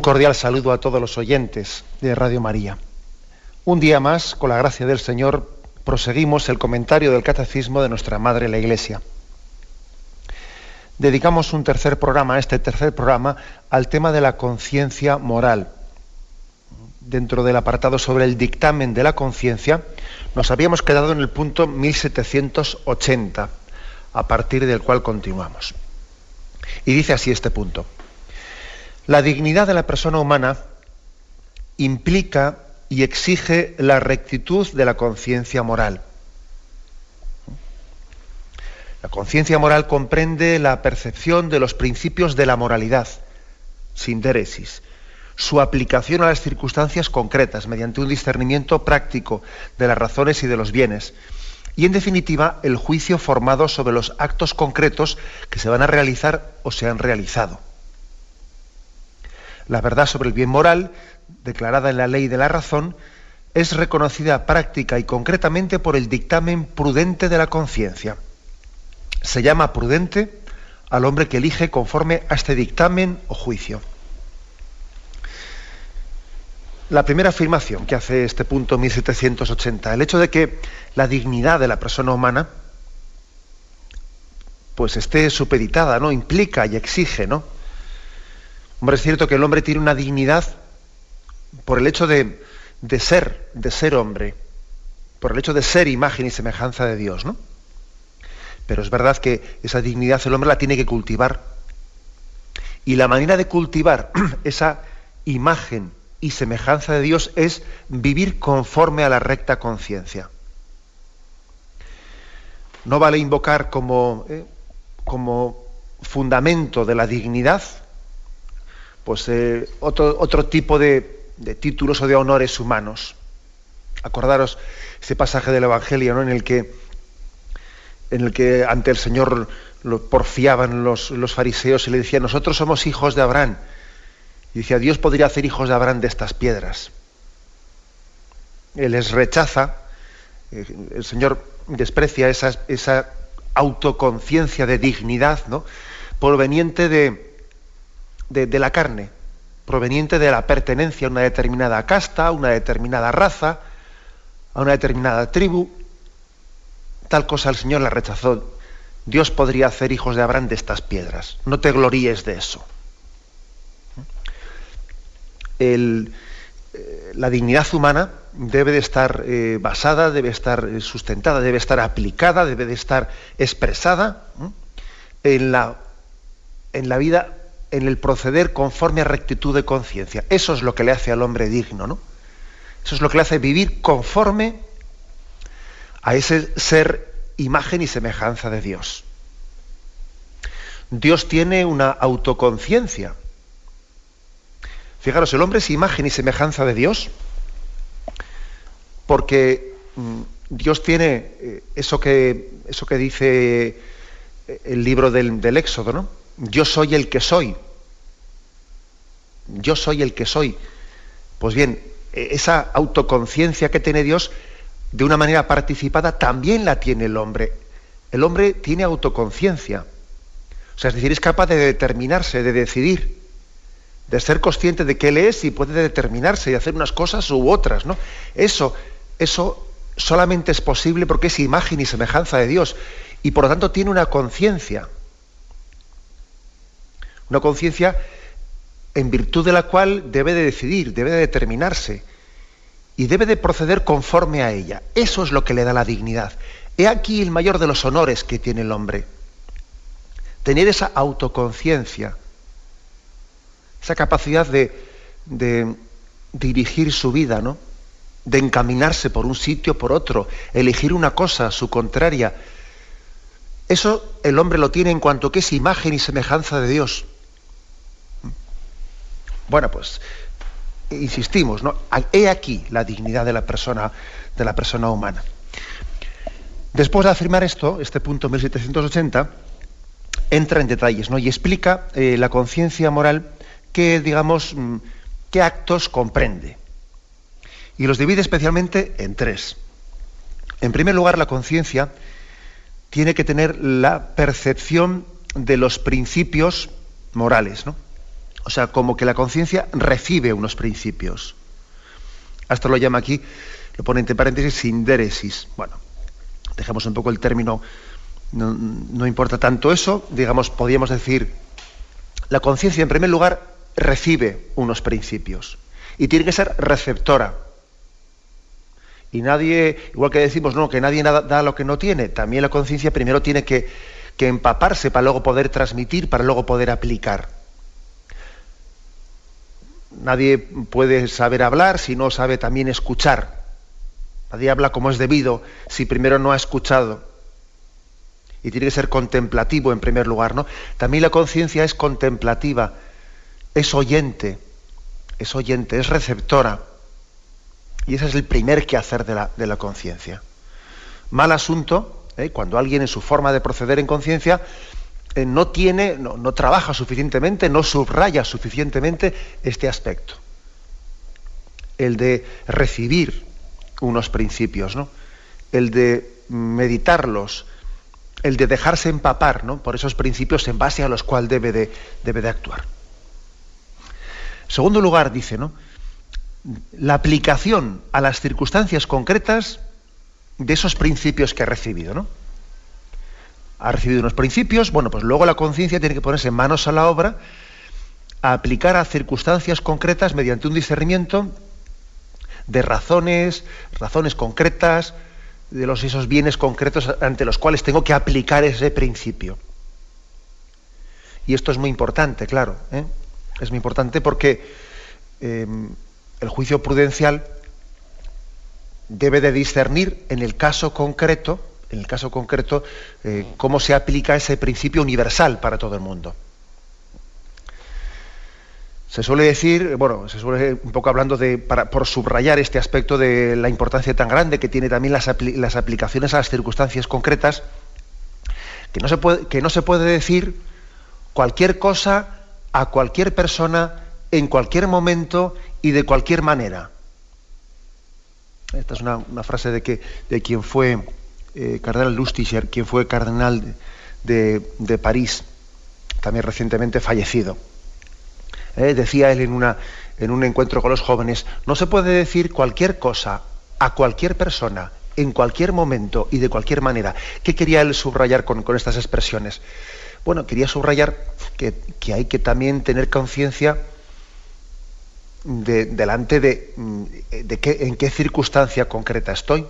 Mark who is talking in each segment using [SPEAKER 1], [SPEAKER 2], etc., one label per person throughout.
[SPEAKER 1] Un cordial saludo a todos los oyentes de Radio María. Un día más, con la gracia del Señor, proseguimos el comentario del Catecismo de nuestra Madre la Iglesia. Dedicamos un tercer programa, este tercer programa, al tema de la conciencia moral. Dentro del apartado sobre el dictamen de la conciencia, nos habíamos quedado en el punto 1780, a partir del cual continuamos. Y dice así este punto. La dignidad de la persona humana implica y exige la rectitud de la conciencia moral. La conciencia moral comprende la percepción de los principios de la moralidad, sin déresis, su aplicación a las circunstancias concretas mediante un discernimiento práctico de las razones y de los bienes, y en definitiva el juicio formado sobre los actos concretos que se van a realizar o se han realizado. La verdad sobre el bien moral, declarada en la ley de la razón, es reconocida práctica y concretamente por el dictamen prudente de la conciencia. Se llama prudente al hombre que elige conforme a este dictamen o juicio. La primera afirmación que hace este punto 1780, el hecho de que la dignidad de la persona humana pues esté supeditada, ¿no? implica y exige, ¿no? Hombre, es cierto que el hombre tiene una dignidad por el hecho de, ser, de ser hombre, por el hecho de ser imagen y semejanza de Dios, ¿no? Pero es verdad que esa dignidad el hombre la tiene que cultivar. Y la manera de cultivar esa imagen y semejanza de Dios es vivir conforme a la recta conciencia. No vale invocar como, eh, como fundamento de la dignidad pues, eh, otro, otro, tipo de, títulos o de honores humanos. Acordaros ese pasaje del Evangelio ¿no? en, el que, en el que ante el Señor porfiaban los, los fariseos y le decían, nosotros somos hijos de Abraham. Y decía, Dios podría hacer hijos de Abraham de estas piedras. Él les rechaza, eh, el Señor desprecia esa, esa autoconciencia de dignidad, ¿no? proveniente de, de, la carne, proveniente de la pertenencia a una determinada casta, a una determinada raza, a una determinada tribu. Tal cosa el Señor la rechazó. Dios podría hacer hijos de Abraham de estas piedras. No te gloríes de eso. Eh, la dignidad humana debe de estar eh, basada, debe estar eh, sustentada, debe estar aplicada, debe de estar expresada en la, en la vida en el proceder conforme a rectitud de conciencia. Eso es lo que le hace al hombre digno, ¿no? Eso es lo que le hace vivir conforme a ese ser imagen y semejanza de Dios. Dios tiene una autoconciencia. Fijaros, el hombre es imagen y semejanza de Dios porque mm, Dios tiene eh, eso que, eso que dice el libro del, del Éxodo, ¿no? Yo soy el que soy. Yo soy el que soy. Pues bien, e-, esa autoconciencia que tiene Dios, de una manera participada, también la tiene el hombre. El hombre tiene autoconciencia. O sea, es decir, es capaz de determinarse, de decidir, de ser consciente de qué él es y puede determinarse y hacer unas cosas u otras, ¿no? Eso, eso solamente es posible porque es imagen y semejanza de Dios y por lo tanto tiene una conciencia. Una conciencia en virtud de la cual debe de decidir, debe de determinarse y debe de proceder conforme a ella. Eso es lo que le da la dignidad. He aquí el mayor de los honores que tiene el hombre. Tener esa autoconciencia, esa capacidad de, dirigir su vida, ¿no? De encaminarse por un sitio, por otro, elegir una cosa, su contraria. Eso el hombre lo tiene en cuanto que es imagen y semejanza de Dios. Bueno, pues insistimos, ¿no? He aquí la dignidad de la persona, de la persona humana. Después de afirmar esto, este punto 1780, entra en detalles, ¿no? Y explica eh, la conciencia moral que, digamos, mm, qué actos comprende. Y los divide especialmente en tres. En primer lugar, la conciencia tiene que tener la percepción de los principios morales, ¿no? O sea, como que la conciencia recibe unos principios. Hasta lo llama aquí, lo pone entre paréntesis, sindéresis. Bueno, dejemos un poco el término, no, importa tanto eso, digamos, podríamos decir, la conciencia en primer lugar recibe unos principios y tiene que ser receptora. Y nadie, igual que decimos, no, que nadie da lo que no tiene, también la conciencia primero tiene que, que empaparse para luego poder transmitir, para luego poder aplicar. Nadie puede saber hablar si no sabe también escuchar. Nadie habla como es debido si primero no ha escuchado. Y tiene que ser contemplativo en primer lugar, ¿no? También la conciencia es contemplativa, es oyente, es oyente, es receptora. Y ese es el primer quehacer de la, de la conciencia. Mal asunto, ¿eh? cuando alguien en su forma de proceder en conciencia eh, no tiene, no, no, trabaja suficientemente, no subraya suficientemente este aspecto. El de recibir unos principios, ¿no? El de meditarlos, el de dejarse empapar ¿no? por esos principios en base a los cuales debe de, debe de actuar. Segundo lugar, dice, ¿no? La aplicación a las circunstancias concretas de esos principios que ha recibido, ¿no? Ha recibido unos principios, bueno, pues luego la conciencia tiene que ponerse manos a la obra a aplicar a circunstancias concretas mediante un discernimiento de razones, razones concretas, de los, esos bienes concretos ante los cuales tengo que aplicar ese principio. Y esto es muy importante, claro. ¿eh? es muy importante porque em, el juicio prudencial debe de discernir en el caso concreto, en el caso concreto, eh, cómo se aplica ese principio universal para todo el mundo. Se suele decir, bueno, se suele un poco hablando de, por subrayar este aspecto de la importancia tan grande que tiene también las, aplicaciones a las circunstancias concretas, que no, se puede, que no se puede decir cualquier cosa a cualquier persona en cualquier momento y de cualquier manera. Esta es una, frase de, de quien fue eh, cardenal Lustiger, quien fue cardenal de, de, París, también recientemente fallecido. Eh, decía él en, una, en un encuentro con los jóvenes, no se puede decir cualquier cosa a cualquier persona, en cualquier momento y de cualquier manera. ¿Qué quería él subrayar con, con estas expresiones? Bueno, quería subrayar que, hay que también tener conciencia de, delante de, mm, de qué, en qué circunstancia concreta estoy.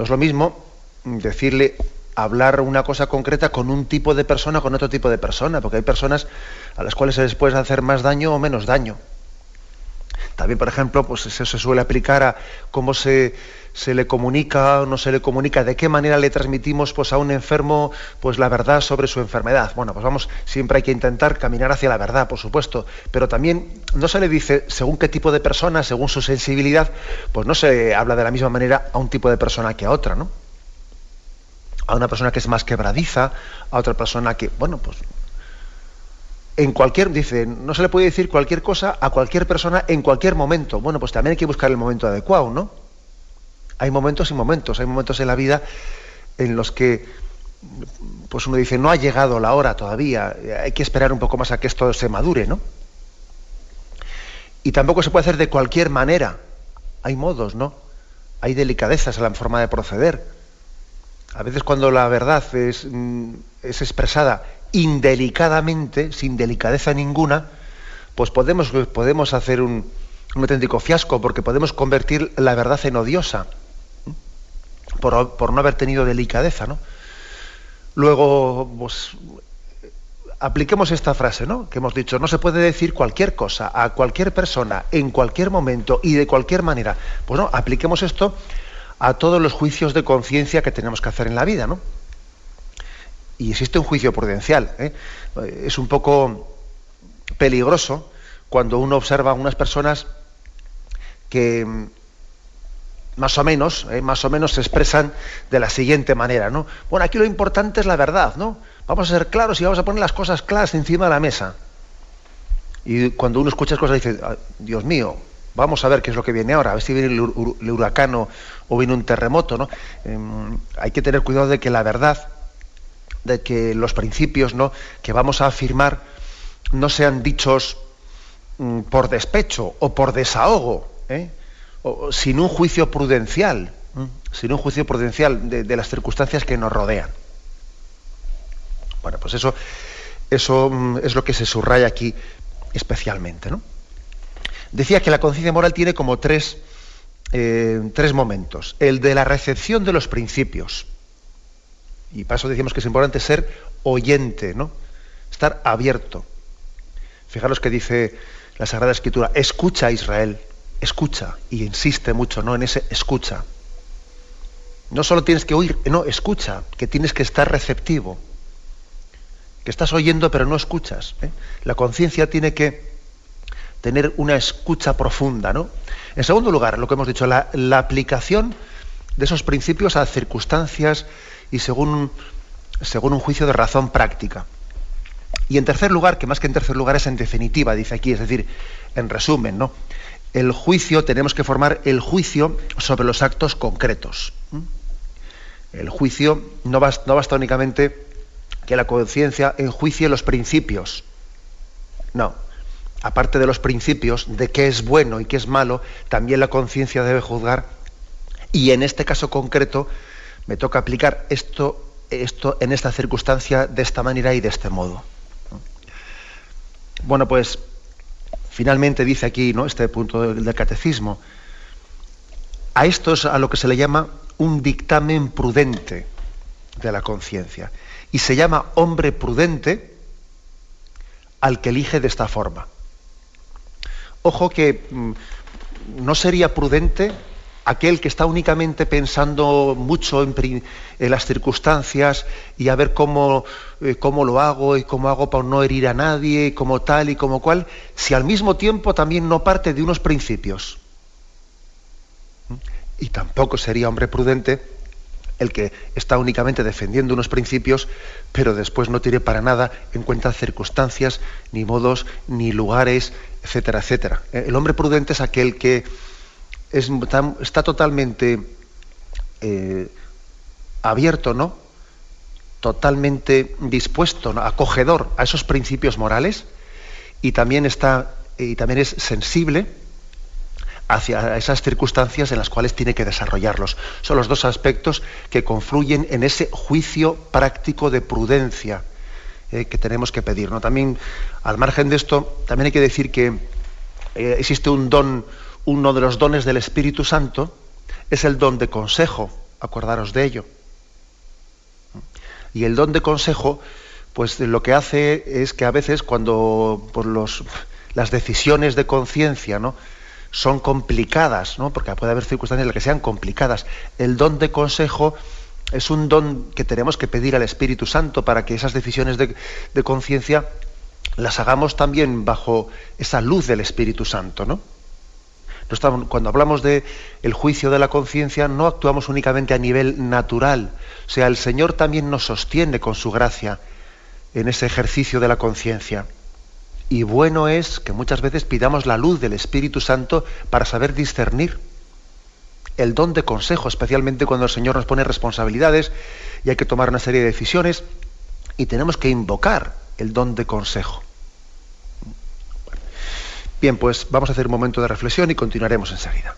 [SPEAKER 1] No es lo mismo decirle hablar una cosa concreta con un tipo de persona con otro tipo de persona, porque hay personas a las cuales se les puede hacer más daño o menos daño. También, por ejemplo, pues eso se suele aplicar a cómo se, se le comunica o no se le comunica, de qué manera le transmitimos pues, a un enfermo pues, la verdad sobre su enfermedad. Bueno, pues vamos, siempre hay que intentar caminar hacia la verdad, por supuesto, pero también no se le dice según qué tipo de persona, según su sensibilidad, pues no se habla de la misma manera a un tipo de persona que a otra, ¿no? A una persona que es más quebradiza, a otra persona que, bueno, pues en cualquier, dice, no se le puede decir cualquier cosa a cualquier persona en cualquier momento. Bueno, pues también hay que buscar el momento adecuado, ¿no? Hay momentos y momentos, hay momentos en la vida en los que pues uno dice, no ha llegado la hora todavía, hay que esperar un poco más a que esto se madure, ¿no? Y tampoco se puede hacer de cualquier manera. Hay modos, ¿no? Hay delicadezas en la forma de proceder. A veces cuando la verdad es, mm, es expresada indelicadamente, sin delicadeza ninguna, pues podemos, podemos hacer un, un auténtico fiasco, porque podemos convertir la verdad en odiosa por, no haber tenido delicadeza, ¿no? Luego, pues, apliquemos esta frase, ¿no? Que hemos dicho, no se puede decir cualquier cosa a cualquier persona en cualquier momento y de cualquier manera. Pues no, apliquemos esto a todos los juicios de conciencia que tenemos que hacer en la vida, ¿no? Y existe un juicio prudencial. ¿eh? Es un poco peligroso cuando uno observa a unas personas que mm, más o menos, ¿eh? más o menos se expresan de la siguiente manera, ¿no? Bueno, aquí lo importante es la verdad, ¿no? Vamos a ser claros y vamos a poner las cosas claras encima de la mesa. Y cuando uno escucha cosas dice, Dios mío, vamos a ver qué es lo que viene ahora, a ver si viene el, huracán o, viene un terremoto. ¿no? Em, hay que tener cuidado de que la verdad, de que los principios ¿no? que vamos a afirmar no sean dichos mm, por despecho o por desahogo, ¿eh? sin un juicio prudencial, sin un juicio prudencial de las circunstancias que nos rodean. Bueno, pues eso, eso mm, es lo que se subraya aquí especialmente. ¿no? Decía que la conciencia moral tiene como tres, eh, tres momentos. El de la recepción de los principios. Y para eso decimos que es importante ser oyente, ¿no? Estar abierto. Fijaros que dice la Sagrada Escritura, escucha a Israel, escucha, y insiste mucho ¿no? en ese escucha. No solo tienes que oír, no, escucha, que tienes que estar receptivo que estás oyendo pero no escuchas. ¿eh? La conciencia tiene que tener una escucha profunda. ¿no? En segundo lugar, lo que hemos dicho, la, aplicación de esos principios a circunstancias y según, según un juicio de razón práctica. Y en tercer lugar, que más que en tercer lugar es en definitiva, dice aquí, es decir, en resumen, ¿no? El juicio, tenemos que formar el juicio sobre los actos concretos. El juicio no no basta únicamente que la conciencia enjuicie los principios. No. Aparte de los principios de qué es bueno y qué es malo, también la conciencia debe juzgar. Y en este caso concreto me toca aplicar esto, esto en esta circunstancia de esta manera y de este modo. Bueno, pues finalmente dice aquí ¿no? este punto del, del catecismo. A esto es a lo que se le llama un dictamen prudente de la conciencia y se llama hombre prudente al que elige de esta forma. Ojo que mm, no sería prudente aquel que está únicamente pensando mucho en, las circunstancias y a ver cómo, eh, cómo, lo hago y cómo hago para no herir a nadie, como tal y como cual, si al mismo tiempo también no parte de unos principios. Y tampoco sería hombre prudente el que está únicamente defendiendo unos principios, pero después no tiene para nada en cuenta circunstancias, ni modos, ni lugares, etcétera, etcétera. Eh, el hombre prudente es aquel que está totalmente eh, abierto, ¿no? Totalmente dispuesto, acogedor a esos principios morales y también está y también es sensible hacia esas circunstancias en las cuales tiene que desarrollarlos. Son los dos aspectos que confluyen en ese juicio práctico de prudencia eh, que tenemos que pedir. ¿no? También, al margen de esto, también hay que decir que eh, existe un don, uno de los dones del Espíritu Santo, es el don de consejo, acordaros de ello. Y el don de consejo, pues lo que hace es que a veces cuando por los, las decisiones de conciencia, ¿no? son complicadas, ¿no? porque puede haber circunstancias en las que sean complicadas. El don de consejo es un don que tenemos que pedir al Espíritu Santo para que esas decisiones de, conciencia las hagamos también bajo esa luz del Espíritu Santo, ¿no? Cuando hablamos de el juicio de la conciencia, no actuamos únicamente a nivel natural. O sea, el Señor también nos sostiene con su gracia en ese ejercicio de la conciencia. Y bueno es que muchas veces pidamos la luz del Espíritu Santo para saber discernir el don de consejo, especialmente cuando el Señor nos pone responsabilidades y hay que tomar una serie de decisiones y tenemos que invocar el don de consejo. Bien, pues vamos a hacer un momento de reflexión y continuaremos enseguida.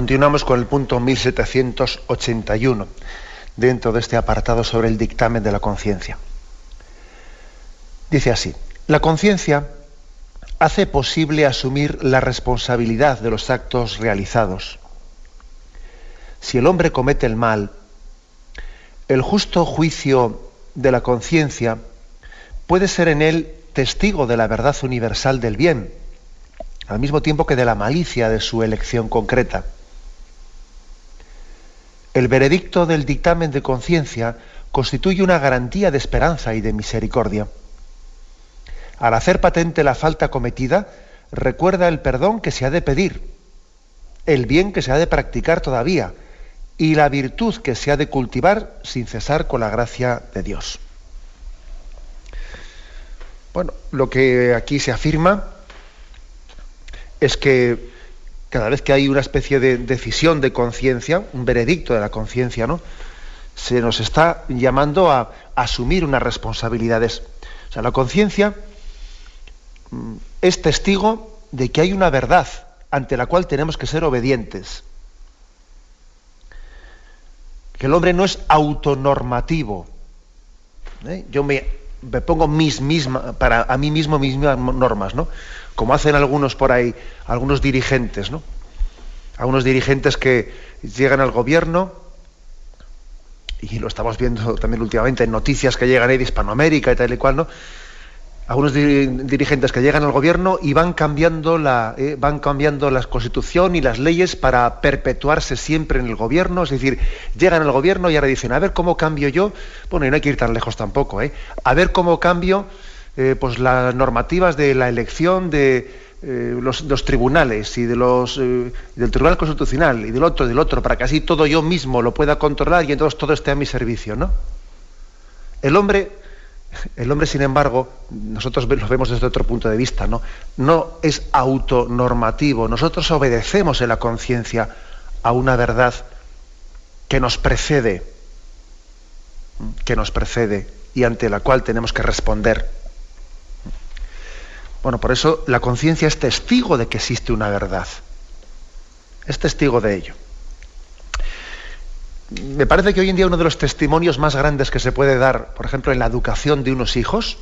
[SPEAKER 1] Continuamos con el punto 1781, dentro de este apartado sobre el dictamen de la conciencia. Dice así, la conciencia hace posible asumir la responsabilidad de los actos realizados. Si el hombre comete el mal, el justo juicio de la conciencia puede ser en él testigo de la verdad universal del bien, al mismo tiempo que de la malicia de su elección concreta. El veredicto del dictamen de conciencia constituye una garantía de esperanza y de misericordia. Al hacer patente la falta cometida, recuerda el perdón que se ha de pedir, el bien que se ha de practicar todavía y la virtud que se ha de cultivar sin cesar con la gracia de Dios. Bueno, lo que aquí se afirma es que cada vez que hay una especie de decisión de conciencia, un veredicto de la conciencia, ¿no? Se nos está llamando a, asumir unas responsabilidades. O sea, la conciencia mm, es testigo de que hay una verdad ante la cual tenemos que ser obedientes. Que el hombre no es autonormativo. ¿eh? Yo me, pongo mis para a mí mismo mis mismas normas, ¿no? Como hacen algunos por ahí, algunos dirigentes, ¿no? Algunos dirigentes que llegan al gobierno, y lo estamos viendo también últimamente en noticias que llegan ahí de Hispanoamérica y tal y cual, ¿no? Algunos dirigentes que llegan al gobierno y van cambiando la eh, van cambiando la constitución y las leyes para perpetuarse siempre en el gobierno, es decir, llegan al gobierno y ahora dicen, a ver cómo cambio yo, bueno, y no hay que ir tan lejos tampoco, ¿eh? A ver cómo cambio eh, pues las normativas de la elección de eh, los, tribunales y de los eh, del Tribunal Constitucional y del otro del otro para que así todo yo mismo lo pueda controlar y entonces todo esté a mi servicio, ¿no? El hombre, el hombre, sin embargo, nosotros lo vemos desde otro punto de vista, ¿no? No es autonormativo. Nosotros obedecemos en la conciencia a una verdad que nos precede, que nos precede y ante la cual tenemos que responder. Bueno, por eso la conciencia es testigo de que existe una verdad. Es testigo de ello. Me parece que hoy en día uno de los testimonios más grandes que se puede dar, por ejemplo, en la educación de unos hijos,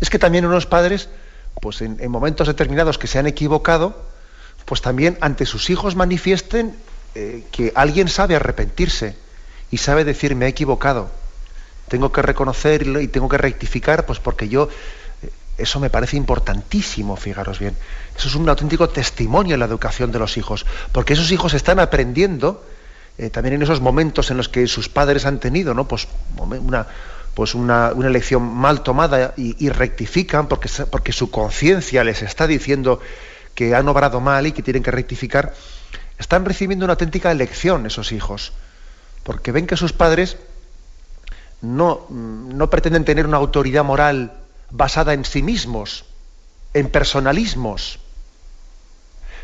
[SPEAKER 1] es que también unos padres, pues en, momentos determinados que se han equivocado, pues también ante sus hijos manifiesten eh, que alguien sabe arrepentirse y sabe decir me he equivocado. Tengo que reconocerlo y tengo que rectificar, pues porque yo eso me parece importantísimo, fijaros bien. Eso es un auténtico testimonio en la educación de los hijos, porque esos hijos están aprendiendo eh, también en esos momentos en los que sus padres han tenido, ¿no? Pues una, pues una, una elección mal tomada y, rectifican porque, porque su conciencia les está diciendo que han obrado mal y que tienen que rectificar. Están recibiendo una auténtica lección esos hijos, porque ven que sus padres no, no pretenden tener una autoridad moral basada en sí mismos, en personalismos,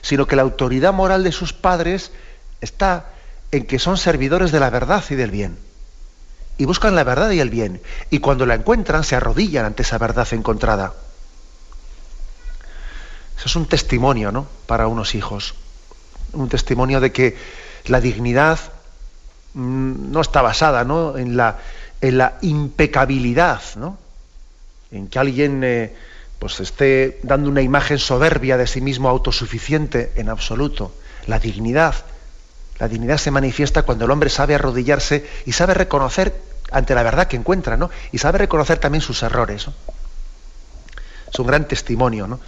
[SPEAKER 1] sino que la autoridad moral de sus padres está en que son servidores de la verdad y del bien. Y buscan la verdad y el bien. Y cuando la encuentran, se arrodillan ante esa verdad encontrada. Eso es un testimonio, ¿no? Para unos hijos. Un testimonio de que la dignidad mm, no está basada, ¿no? En la, en la impecabilidad, ¿no? En que alguien eh, pues esté dando una imagen soberbia de sí mismo autosuficiente en absoluto. La dignidad, la dignidad se manifiesta cuando el hombre sabe arrodillarse y sabe reconocer ante la verdad que encuentra, ¿no? Y sabe reconocer también sus errores. Es un gran testimonio, ¿no?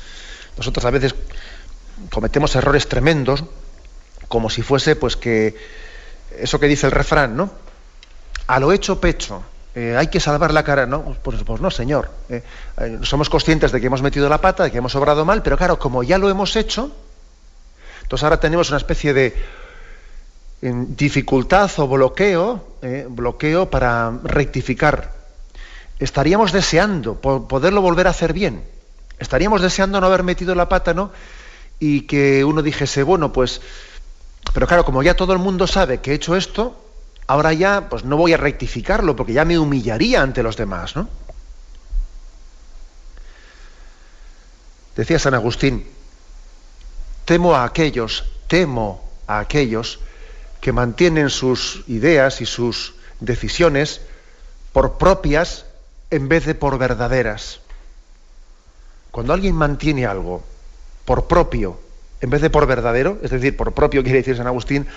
[SPEAKER 1] Nosotros a veces cometemos errores tremendos, como si fuese, pues que eso que dice el refrán, ¿no? A lo hecho pecho. Eh, hay que salvar la cara, ¿no? Pues, pues no, señor. Eh, eh, somos conscientes de que hemos metido la pata, de que hemos obrado mal, pero claro, como ya lo hemos hecho, entonces ahora tenemos una especie de dificultad o bloqueo, bloqueo para rectificar. Estaríamos deseando poderlo volver a hacer bien. Estaríamos deseando no haber metido la pata, ¿no? Y que uno dijese, bueno, pues, pero claro, como ya todo el mundo sabe que he hecho esto, ahora ya pues no voy a rectificarlo porque ya me humillaría ante los demás, ¿no? Decía San Agustín, temo a aquellos, temo a aquellos que mantienen sus ideas y sus decisiones por propias en vez de por verdaderas. Cuando alguien mantiene algo por propio en vez de por verdadero, es decir, por propio quiere decir San Agustín,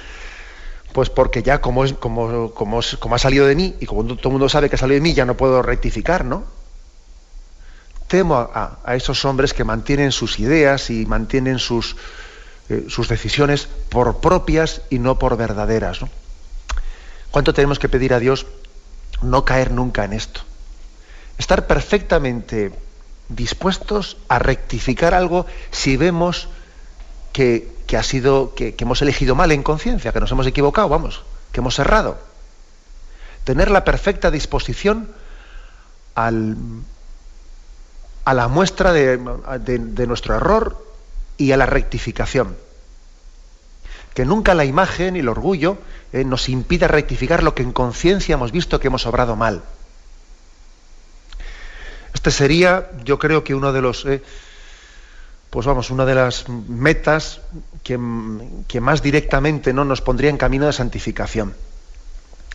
[SPEAKER 1] pues porque ya como, es, como, como, ha salido de mí y como todo el mundo sabe que ha salido de mí, ya no puedo rectificar, ¿no? Temo a, esos hombres que mantienen sus ideas y mantienen sus, eh, sus decisiones por propias y no por verdaderas. ¿no? ¿Cuánto tenemos que pedir a Dios no caer nunca en esto? Estar perfectamente dispuestos a rectificar algo si vemos que, ha sido, que, hemos elegido mal en conciencia, que nos hemos equivocado, vamos, que hemos errado. Tener la perfecta disposición al, a la muestra de, nuestro error y a la rectificación. Que nunca la imagen y el orgullo eh, nos impida rectificar lo que en conciencia hemos visto que hemos obrado mal. Este sería, yo creo que uno de los, eh, pues vamos, una de las metas que, más directamente ¿no? nos pondría en camino de santificación.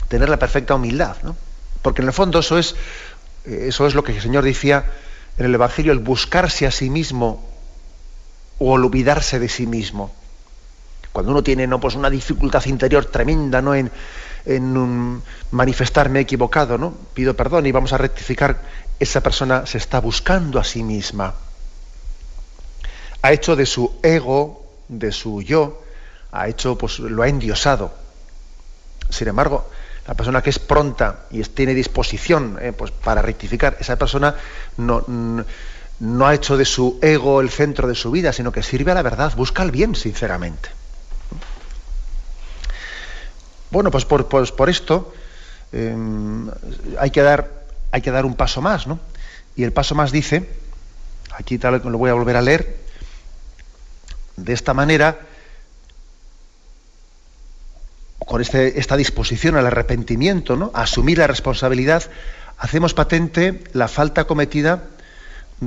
[SPEAKER 1] Tener la perfecta humildad, ¿no? Porque en el fondo eso es, eh, eso es lo que el Señor decía en el Evangelio, el buscarse a sí mismo o olvidarse de sí mismo. Cuando uno tiene ¿no? pues una dificultad interior tremenda ¿no? en, en manifestarme equivocado, ¿no? Pido perdón y vamos a rectificar. Esa persona se está buscando a sí misma. Ha hecho de su ego, de su yo, ha hecho, pues lo ha endiosado. Sin embargo, la persona que es pronta y tiene disposición eh, pues, para rectificar, esa persona no, no ha hecho de su ego el centro de su vida, sino que sirve a la verdad, busca el bien, sinceramente. Bueno, pues por, pues por esto em, hay, que dar, hay que dar un paso más, ¿no? Y el paso más dice, aquí tal, lo voy a volver a leer, de esta manera, con este, esta disposición al arrepentimiento, ¿no? a asumir la responsabilidad, hacemos patente la falta cometida,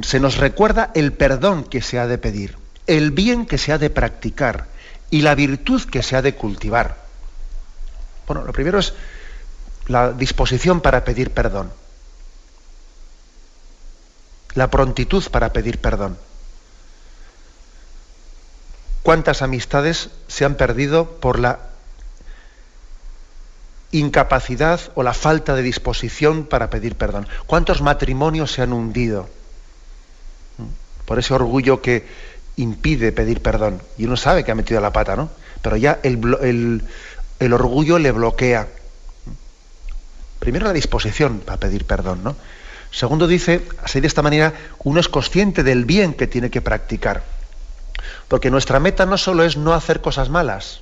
[SPEAKER 1] se nos recuerda el perdón que se ha de pedir, el bien que se ha de practicar y la virtud que se ha de cultivar. Bueno, lo primero es la disposición para pedir perdón. La prontitud para pedir perdón. ¿Cuántas amistades se han perdido por la incapacidad o la falta de disposición para pedir perdón? ¿Cuántos matrimonios se han hundido por ese orgullo que impide pedir perdón? Y uno sabe que ha metido la pata, ¿no? Pero ya el, el orgullo le bloquea. Primero la disposición para pedir perdón, ¿no? Segundo dice, así de esta manera, uno es consciente del bien que tiene que practicar. Porque nuestra meta no solo es no hacer cosas malas,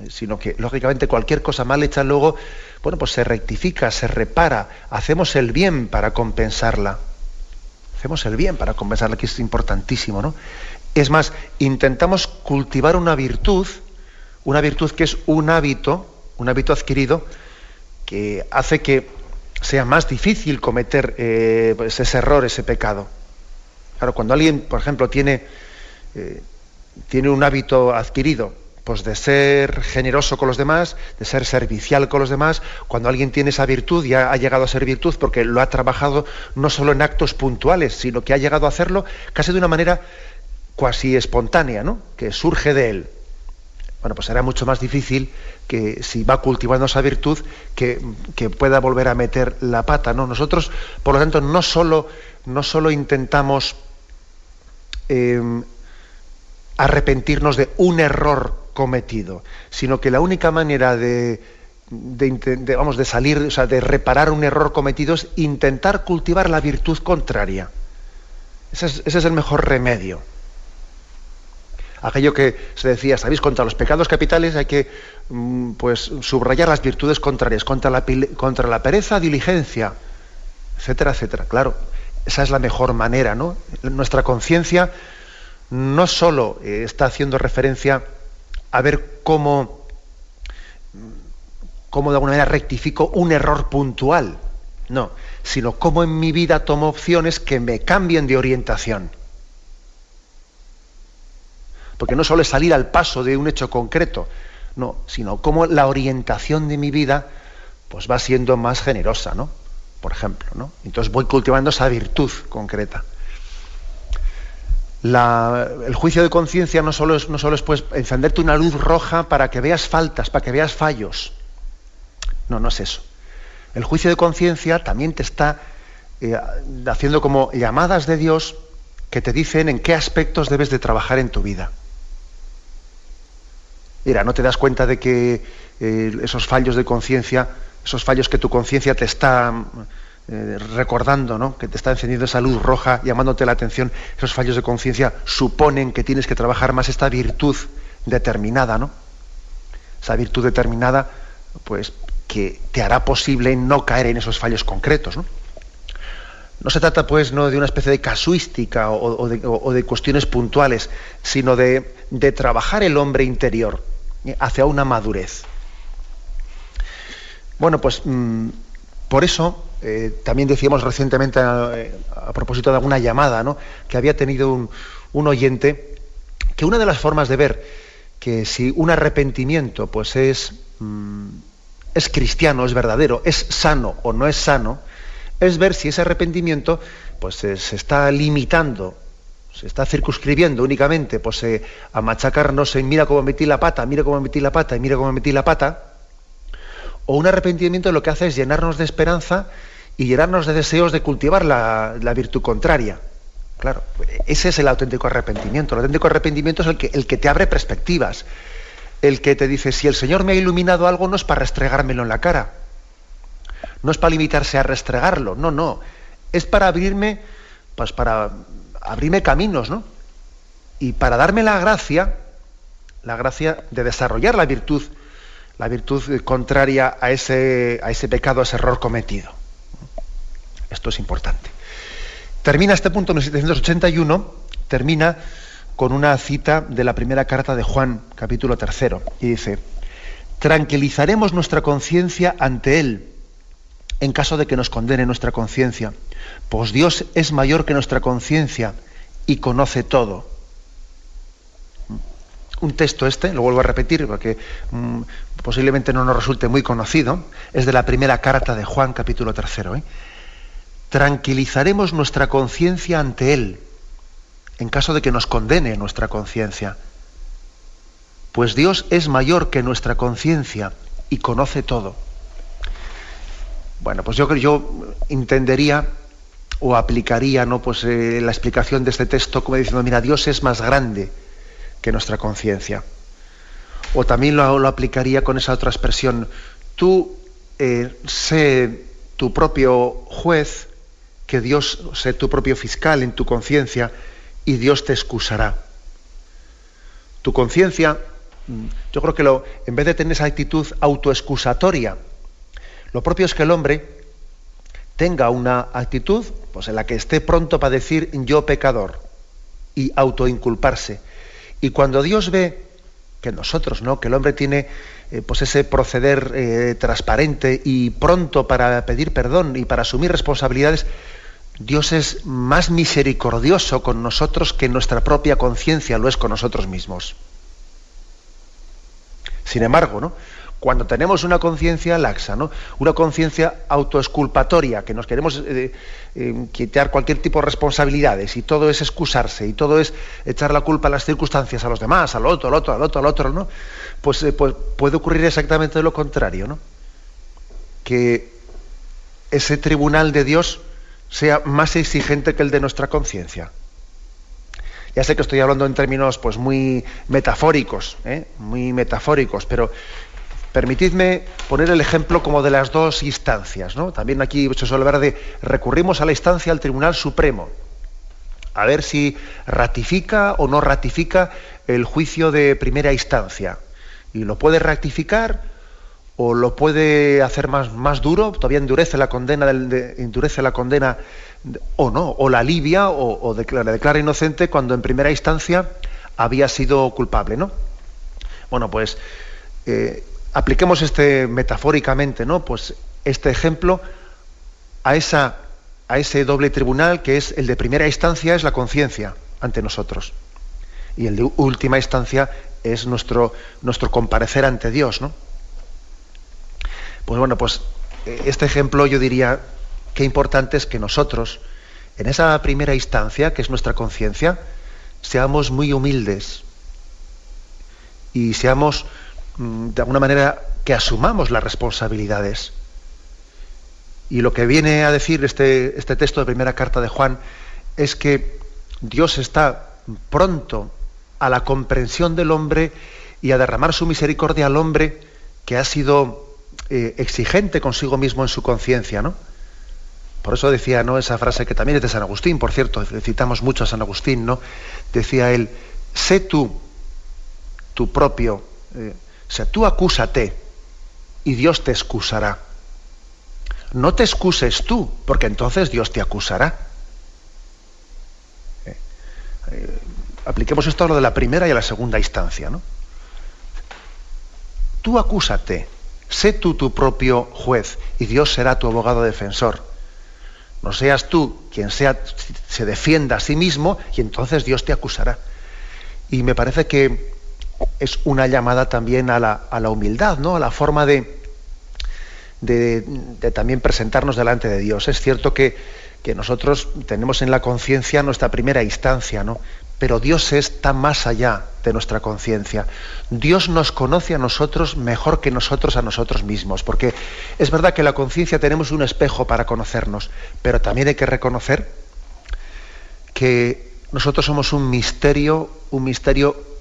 [SPEAKER 1] eh, sino que lógicamente cualquier cosa mal hecha luego, bueno, pues se rectifica, se repara, hacemos el bien para compensarla. Hacemos el bien para compensarla, que es importantísimo, ¿no? Es más, intentamos cultivar una virtud una virtud que es un hábito, un hábito adquirido, que hace que sea más difícil cometer eh, pues, ese error, ese pecado. Claro, cuando alguien, por ejemplo, tiene, eh, tiene un hábito adquirido, pues de ser generoso con los demás, de ser servicial con los demás, cuando alguien tiene esa virtud, ya ha llegado a ser virtud porque lo ha trabajado no solo en actos puntuales, sino que ha llegado a hacerlo casi de una manera cuasi espontánea, ¿no? que surge de él bueno, pues será mucho más difícil que si va cultivando esa virtud, que, pueda volver a meter la pata. ¿no? Nosotros, por lo tanto, no solo, no solo intentamos em, arrepentirnos de un error cometido, sino que la única manera de, vamos, de salir, o sea, de reparar un error cometido es intentar cultivar la virtud contraria. ese es el mejor remedio aquello que se decía, ¿sabéis? Contra los pecados capitales hay que mm, pues, subrayar las virtudes contrarias, contra la, contra la pereza, diligencia, etcétera, etcétera. Claro, esa es la mejor manera, ¿no? Nuestra conciencia no solo eh, está haciendo referencia a ver cómo, cómo de alguna manera rectifico un error puntual, no, sino cómo en mi vida tomo opciones que me cambien de orientación. Porque no solo es salir al paso de un hecho concreto, no, sino cómo la orientación de mi vida pues va siendo más generosa, ¿no? Por ejemplo, ¿no? Entonces voy cultivando esa virtud concreta. el juicio de conciencia no solo es, no solo es pues, encenderte una luz roja para que veas faltas, para que veas fallos. No, no es eso. El juicio de conciencia también te está eh, haciendo como llamadas de Dios que te dicen en qué aspectos debes de trabajar en tu vida. Mira, no te das cuenta de que eh, esos fallos de conciencia, esos fallos que tu conciencia te está eh, recordando, ¿no? que te está encendiendo esa luz roja, llamándote la atención, esos fallos de conciencia suponen que tienes que trabajar más esta virtud determinada, ¿no? Esa virtud determinada, pues, que te hará posible no caer en esos fallos concretos, ¿no? No se trata, pues, no de una especie de casuística o, de, cuestiones puntuales, sino de, de trabajar el hombre interior hacia una madurez. Bueno, pues mm, por eso eh, también decíamos recientemente a, propósito de alguna llamada ¿no? que había tenido un, oyente que una de las formas de ver que si un arrepentimiento pues es, mm, es cristiano, es verdadero, es sano o no es sano, es ver si ese arrepentimiento pues se está limitando se está circunscribiendo únicamente pues, eh, a machacarnos en mira cómo metí la pata, mira cómo metí la pata y mira cómo metí la pata, o un arrepentimiento lo que hace es llenarnos de esperanza y llenarnos de deseos de cultivar la, virtud contraria. Claro, ese es el auténtico arrepentimiento. El auténtico arrepentimiento es el que, el que te abre perspectivas, el que te dice, si el Señor me ha iluminado algo no es para restregármelo en la cara, no es para limitarse a restregarlo, no, no, es para abrirme, pues para abrirme caminos, ¿no? Y para darme la gracia, la gracia de desarrollar la virtud, la virtud contraria a ese, a ese pecado, a ese error cometido. Esto es importante. Termina este punto en 1781, termina con una cita de la primera carta de Juan, capítulo tercero, y dice, tranquilizaremos nuestra conciencia ante Él en caso de que nos condene nuestra conciencia, pues Dios es mayor que nuestra conciencia y conoce todo. Un texto este, lo vuelvo a repetir porque mm, posiblemente no nos resulte muy conocido, es de la primera carta de Juan capítulo tercero. ¿eh? Tranquilizaremos nuestra conciencia ante Él en caso de que nos condene nuestra conciencia, pues Dios es mayor que nuestra conciencia y conoce todo. Bueno, pues yo, yo entendería o aplicaría ¿no? pues, eh, la explicación de este texto como diciendo, mira, Dios es más grande que nuestra conciencia. O también lo, aplicaría con esa otra expresión, tú eh, sé tu propio juez, que Dios sé tu propio fiscal en tu conciencia y Dios te excusará. Tu conciencia, mm, yo creo que lo, en vez de tener esa actitud autoexcusatoria, lo propio es que el hombre tenga una actitud pues, en la que esté pronto para decir yo pecador y autoinculparse. Y cuando Dios ve que nosotros, ¿no? que el hombre tiene eh, pues ese proceder eh, transparente y pronto para pedir perdón y para asumir responsabilidades, Dios es más misericordioso con nosotros que nuestra propia conciencia lo es con nosotros mismos. Sin embargo, ¿no? Cuando tenemos una conciencia laxa, ¿no? una conciencia autoesculpatoria, que nos queremos eh, eh, quitar cualquier tipo de responsabilidades y todo es excusarse y todo es echar la culpa a las circunstancias, a los demás, al otro, al otro, al otro, al otro, ¿no? pues, eh, pues puede ocurrir exactamente lo contrario, ¿no? que ese tribunal de Dios sea más exigente que el de nuestra conciencia. Ya sé que estoy hablando en términos pues muy metafóricos, muy metafóricos, pero Permitidme poner el ejemplo como de las dos instancias. ¿no? También aquí se suele hablar de recurrimos a la instancia del Tribunal Supremo, a ver si ratifica o no ratifica el juicio de primera instancia. Y lo puede ratificar o lo puede hacer más, más duro, todavía endurece la condena, endurece la condena o no, o la alivia o, declara, declara, inocente cuando en primera instancia había sido culpable. ¿no? Bueno, pues eh, apliquemos este metafóricamente, ¿no? Pues este ejemplo a, esa, a ese doble tribunal que es el de primera instancia, es la conciencia ante nosotros. y el de última instancia es nuestro, nuestro comparecer ante Dios, ¿no? Pues bueno, pues eh, este ejemplo yo diría qué importante es que nosotros, en esa primera instancia, que es nuestra conciencia, seamos muy humildes y seamos, de alguna manera, que asumamos las responsabilidades. Y lo que viene a decir este, este texto de primera carta de Juan es que Dios está pronto a la comprensión del hombre y a derramar su misericordia al hombre que ha sido eh, exigente consigo mismo en su conciencia, ¿no? Por eso decía, ¿no? Esa frase que también es de San Agustín, por cierto, citamos mucho a San Agustín, ¿no? Decía él, sé tú, tu propio, eh, o sea, tú acúsate y Dios te excusará. No te excuses tú, porque entonces Dios te acusará. Eh, apliquemos esto a lo de la primera y a la segunda instancia. ¿no? Tú acúsate, sé tú tu propio juez y Dios será tu abogado defensor. No seas tú quien sea, se defienda a sí mismo y entonces Dios te acusará. Y me parece que es una llamada también a la, a la humildad, ¿no? a la forma de, de, también presentarnos delante de Dios. Es cierto que, que nosotros tenemos en la conciencia nuestra primera instancia, ¿no? Pero Dios está más allá de nuestra conciencia. Dios nos conoce a nosotros mejor que nosotros a nosotros mismos, porque es verdad que la conciencia tenemos un espejo para conocernos, pero también hay que reconocer que nosotros somos un misterio, un misterio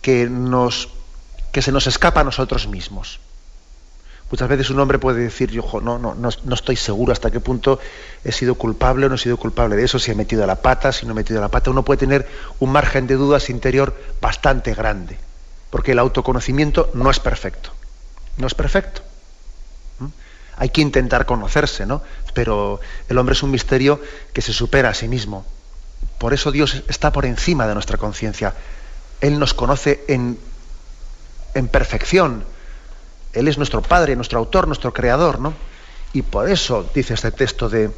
[SPEAKER 1] que, nos, que se nos escapa a nosotros mismos. Muchas veces un hombre puede decir, yo no, no, no, estoy seguro hasta qué punto he sido culpable o no he sido culpable de eso, si he metido la pata, si no he metido la pata. Uno puede tener un margen de dudas interior bastante grande, porque el autoconocimiento no es perfecto. No es perfecto. Hay que intentar conocerse, ¿no? Pero el hombre es un misterio que se supera a sí mismo. Por eso Dios está por encima de nuestra conciencia. Él nos conoce en, en perfección él es nuestro Padre, nuestro autor, nuestro creador, ¿no? Y por eso dice este texto de,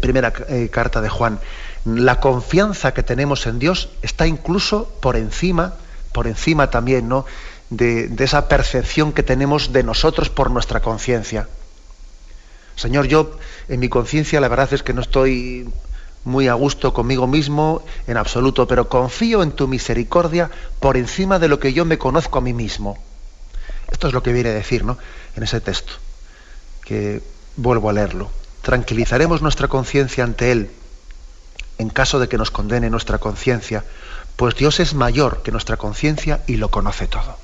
[SPEAKER 1] primera eh, carta de Juan, la confianza que tenemos en Dios está incluso por encima, por encima también, ¿no? De, de esa percepción que tenemos de nosotros por nuestra conciencia. Señor, yo en mi conciencia la verdad es que no estoy muy a gusto conmigo mismo en absoluto, pero confío en tu misericordia por encima de lo que yo me conozco a mí mismo. Esto es lo que viene a decir ¿no? en ese texto, que vuelvo a leerlo. Tranquilizaremos nuestra conciencia ante Él en caso de que nos condene nuestra conciencia, pues Dios es mayor que nuestra conciencia y lo conoce todo.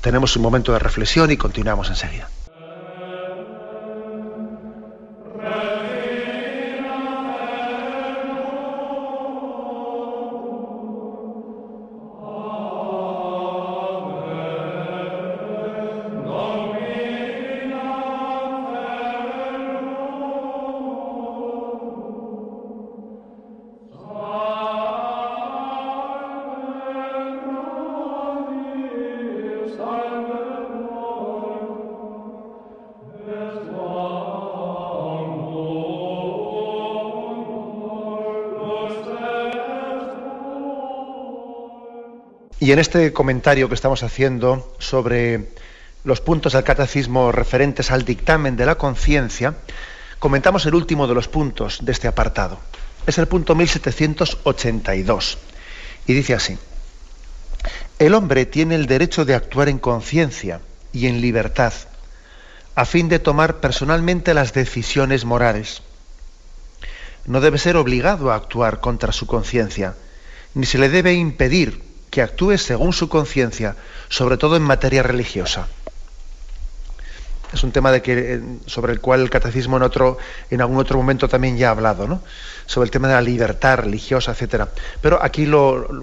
[SPEAKER 1] Tenemos un momento de reflexión y continuamos enseguida. Y en este comentario que estamos haciendo sobre los puntos del catecismo referentes al dictamen de la conciencia, comentamos el último de los puntos de este apartado. Es el punto 1782. Y dice así, el hombre tiene el derecho de actuar en conciencia y en libertad, a fin de tomar personalmente las decisiones morales. No debe ser obligado a actuar contra su conciencia, ni se le debe impedir que actúe según su conciencia, sobre todo en materia religiosa. Es un tema que, sobre el cual el catecismo en, otro, en algún otro momento también ya ha hablado, ¿no? sobre el tema de la libertad religiosa, etc. Pero aquí,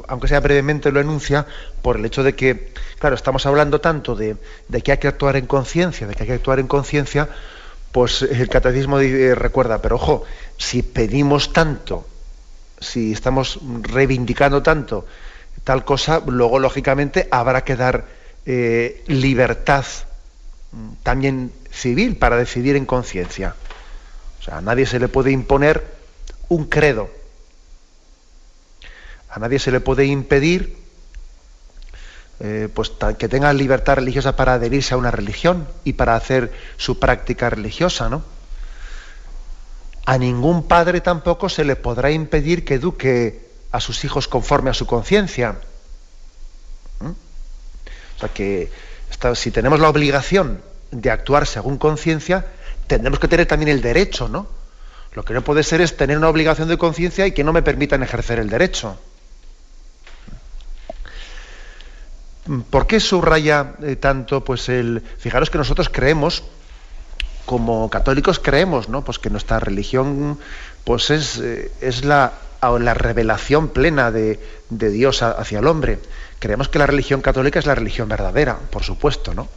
[SPEAKER 1] aunque sea brevemente, lo enuncia por el hecho de que, claro, estamos hablando tanto de, de que hay que actuar en conciencia, de que hay que actuar en conciencia, pues el catecismo recuerda, pero ojo, si pedimos tanto, si estamos reivindicando tanto tal cosa, luego lógicamente habrá que dar eh, libertad mm, también civil para decidir en conciencia. O sea, a nadie se le puede imponer un credo. A nadie se le puede impedir eh, pues, que tenga libertad religiosa para adherirse a una religión y para hacer su práctica religiosa, ¿no? A ningún padre tampoco se le podrá impedir que eduque a sus hijos conforme a su conciencia. ¿Mm? O sea que si tenemos la obligación de actuar según conciencia, tendremos que tener también el derecho, ¿no? Lo que no puede ser es tener una obligación de conciencia y que no me permitan ejercer el derecho. ¿Por qué subraya eh, tanto pues el fijaros que nosotros creemos como católicos creemos, ¿no? Pues que nuestra religión pues es, eh, es la, la, revelación plena de, de Dios hacia el hombre. Creemos que la religión católica es la religión verdadera, por supuesto, ¿no?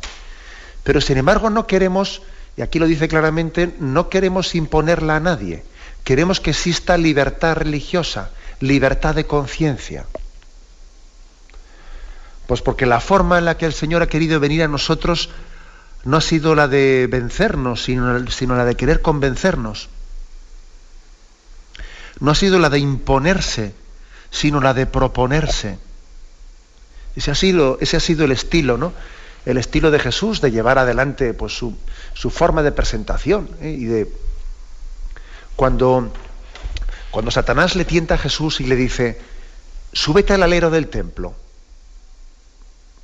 [SPEAKER 1] Pero sin embargo no queremos, y aquí lo dice claramente, no queremos imponerla a nadie. Queremos que exista libertad religiosa, libertad de conciencia. Pues porque la forma en la que el Señor ha querido venir a nosotros no ha sido la de vencernos, sino, sino la de querer convencernos. No ha sido la de imponerse, sino la de proponerse. Ese ha sido, ese ha sido el estilo, ¿no? El estilo de Jesús de llevar adelante pues, su, forma de presentación. ¿eh? Y de cuando, cuando Satanás le tienta a Jesús y le dice, súbete al alero del templo.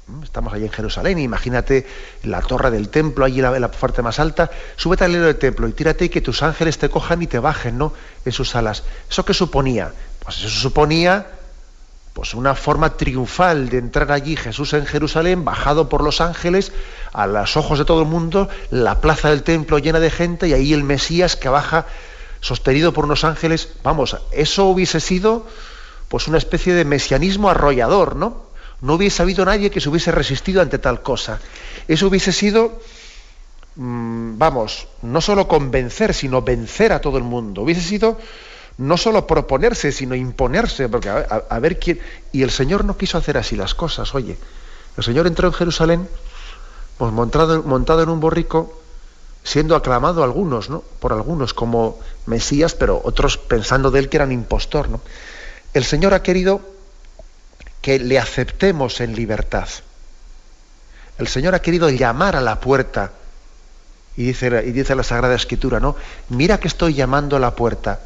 [SPEAKER 1] ¿Mm? Estamos allí en Jerusalén, imagínate la torre del templo, allí la, la parte más alta, súbete al alero del templo y tírate y que tus ángeles te cojan y te bajen, ¿no? En sus alas. ¿Eso qué suponía? Pues eso suponía pues una forma triunfal de entrar allí Jesús en Jerusalén, bajado por los ángeles, a los ojos de todo el mundo, la plaza del templo llena de gente y ahí el Mesías que baja sostenido por unos ángeles. Vamos, eso hubiese sido pues una especie de mesianismo arrollador, ¿no? No hubiese habido nadie que se hubiese resistido ante tal cosa. Eso hubiese sido, mm, vamos, no solo convencer, sino vencer a todo el mundo. Hubiese sido no solo proponerse, sino imponerse, porque a, ver quién... Y el Señor no quiso hacer así las cosas, oye. El Señor entró en Jerusalén, pues montado, montado en un borrico, siendo aclamado algunos, ¿no? Por algunos como Mesías, pero otros pensando de él que eran impostor, ¿no? El Señor ha querido que le aceptemos en libertad. El Señor ha querido llamar a la puerta. Y dice, y dice la Sagrada Escritura, ¿no? Mira que estoy llamando a la puerta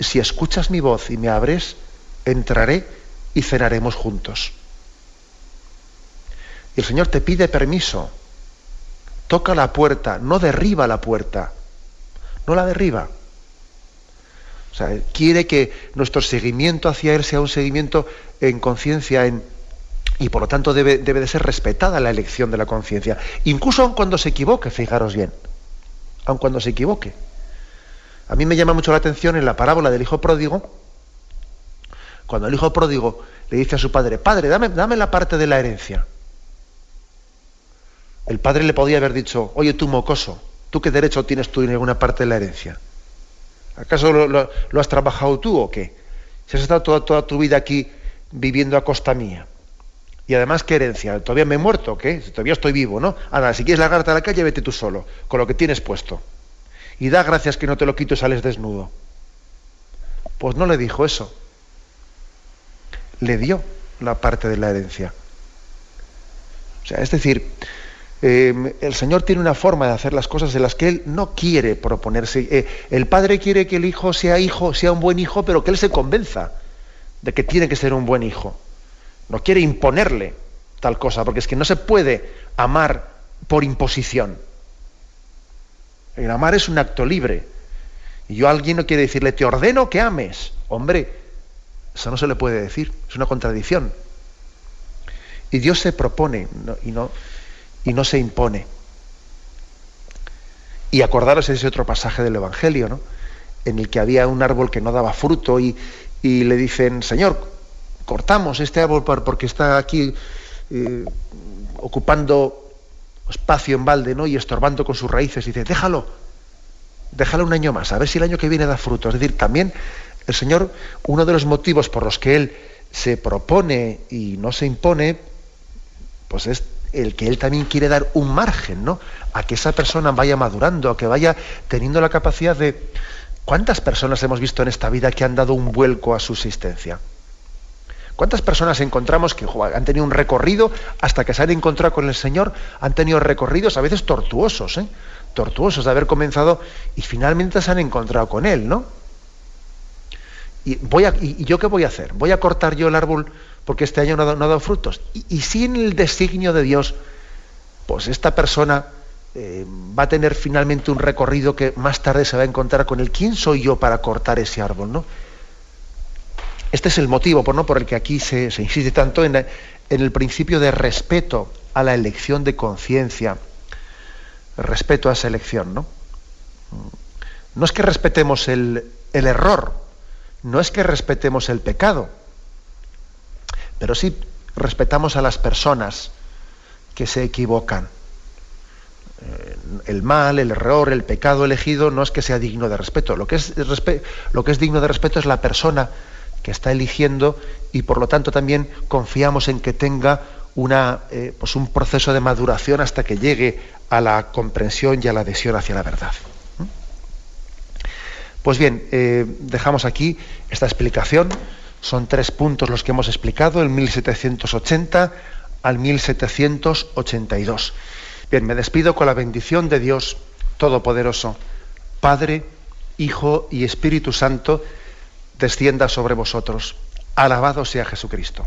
[SPEAKER 1] si escuchas mi voz y me abres, entraré y cenaremos juntos. Y el Señor te pide permiso. Toca la puerta, no derriba la puerta. No la derriba. O sea, quiere que nuestro seguimiento hacia Él sea un seguimiento en conciencia, en, y por lo tanto debe, debe de ser respetada la elección de la conciencia. Incluso aun cuando se equivoque, fijaros bien. Aun cuando se equivoque. A mí me llama mucho la atención en la parábola del hijo pródigo, cuando el hijo pródigo le dice a su padre, padre, dame, dame la parte de la herencia. El padre le podía haber dicho, oye tú mocoso, ¿tú qué derecho tienes tú en alguna parte de la herencia? ¿Acaso lo, has trabajado tú o qué? Si has estado toda, tu vida aquí viviendo a costa mía. Y además, ¿qué herencia? ¿Todavía me he muerto qué? Todavía estoy vivo, ¿no? Anda, si quieres largarte a la calle, vete tú solo, con lo que tienes puesto y da gracias que no te lo quito y sales desnudo. Pues no le dijo eso. Le dio la parte de la herencia. O sea, es decir, eh, el Señor tiene una forma de hacer las cosas en las que Él no quiere proponerse. Eh, el padre quiere que el hijo sea hijo, sea un buen hijo, pero que Él se convenza de que tiene que ser un buen hijo. No quiere imponerle tal cosa, porque es que no se puede amar por imposición. El amar es un acto libre. Y yo a alguien no quiere decirle, te ordeno que ames. Hombre, eso no se le puede decir, es una contradicción. Y Dios se propone y, no, y no se impone. Y acordaros ese otro pasaje del Evangelio, ¿no? en el que había un árbol que no daba fruto y, le dicen, Señor, cortamos este árbol porque está aquí eh, ocupando espacio en balde, ¿no? Y estorbando con sus raíces. Y dice, déjalo, déjalo un año más, a ver si el año que viene da fruto. Es decir, también el Señor, uno de los motivos por los que Él se propone y no se impone, pues es el que Él también quiere dar un margen, ¿no? A que esa persona vaya madurando, a que vaya teniendo la capacidad de... ¿Cuántas personas hemos visto en esta vida que han dado un vuelco a su existencia? ¿Cuántas personas encontramos que han tenido un recorrido hasta que se han encontrado con el Señor? Han tenido recorridos a veces tortuosos, ¿eh? tortuosos de haber comenzado y finalmente se han encontrado con Él, ¿no? Y, voy y, yo qué voy a hacer? ¿Voy a cortar yo el árbol porque este año no ha, dado, frutos? Y, y, si en el designio de Dios, pues esta persona eh, va a tener finalmente un recorrido que más tarde se va a encontrar con él. ¿Quién soy yo para cortar ese árbol? ¿no? Este es el motivo por, ¿no? por el que aquí se, insiste tanto en, el principio de respeto a la elección de conciencia, respeto a esa elección. ¿no? no es que respetemos el, el error, no es que respetemos el pecado, pero sí respetamos a las personas que se equivocan. Eh, el mal, el error, el pecado elegido no es que sea digno de respeto. Lo que es, digno de respeto es la persona que está eligiendo y por lo tanto también confiamos en que tenga eh, pues un proceso de maduración hasta que llegue a la comprensión y a la adhesión hacia la verdad. ¿Mm? Pues bien, eh, dejamos aquí esta explicación. Son tres puntos los que hemos explicado, el 1780 al 1782. Bien, me despido con la bendición de Dios Todopoderoso, Padre, Hijo y Espíritu Santo, descienda sobre vosotros. Alabado sea Jesucristo.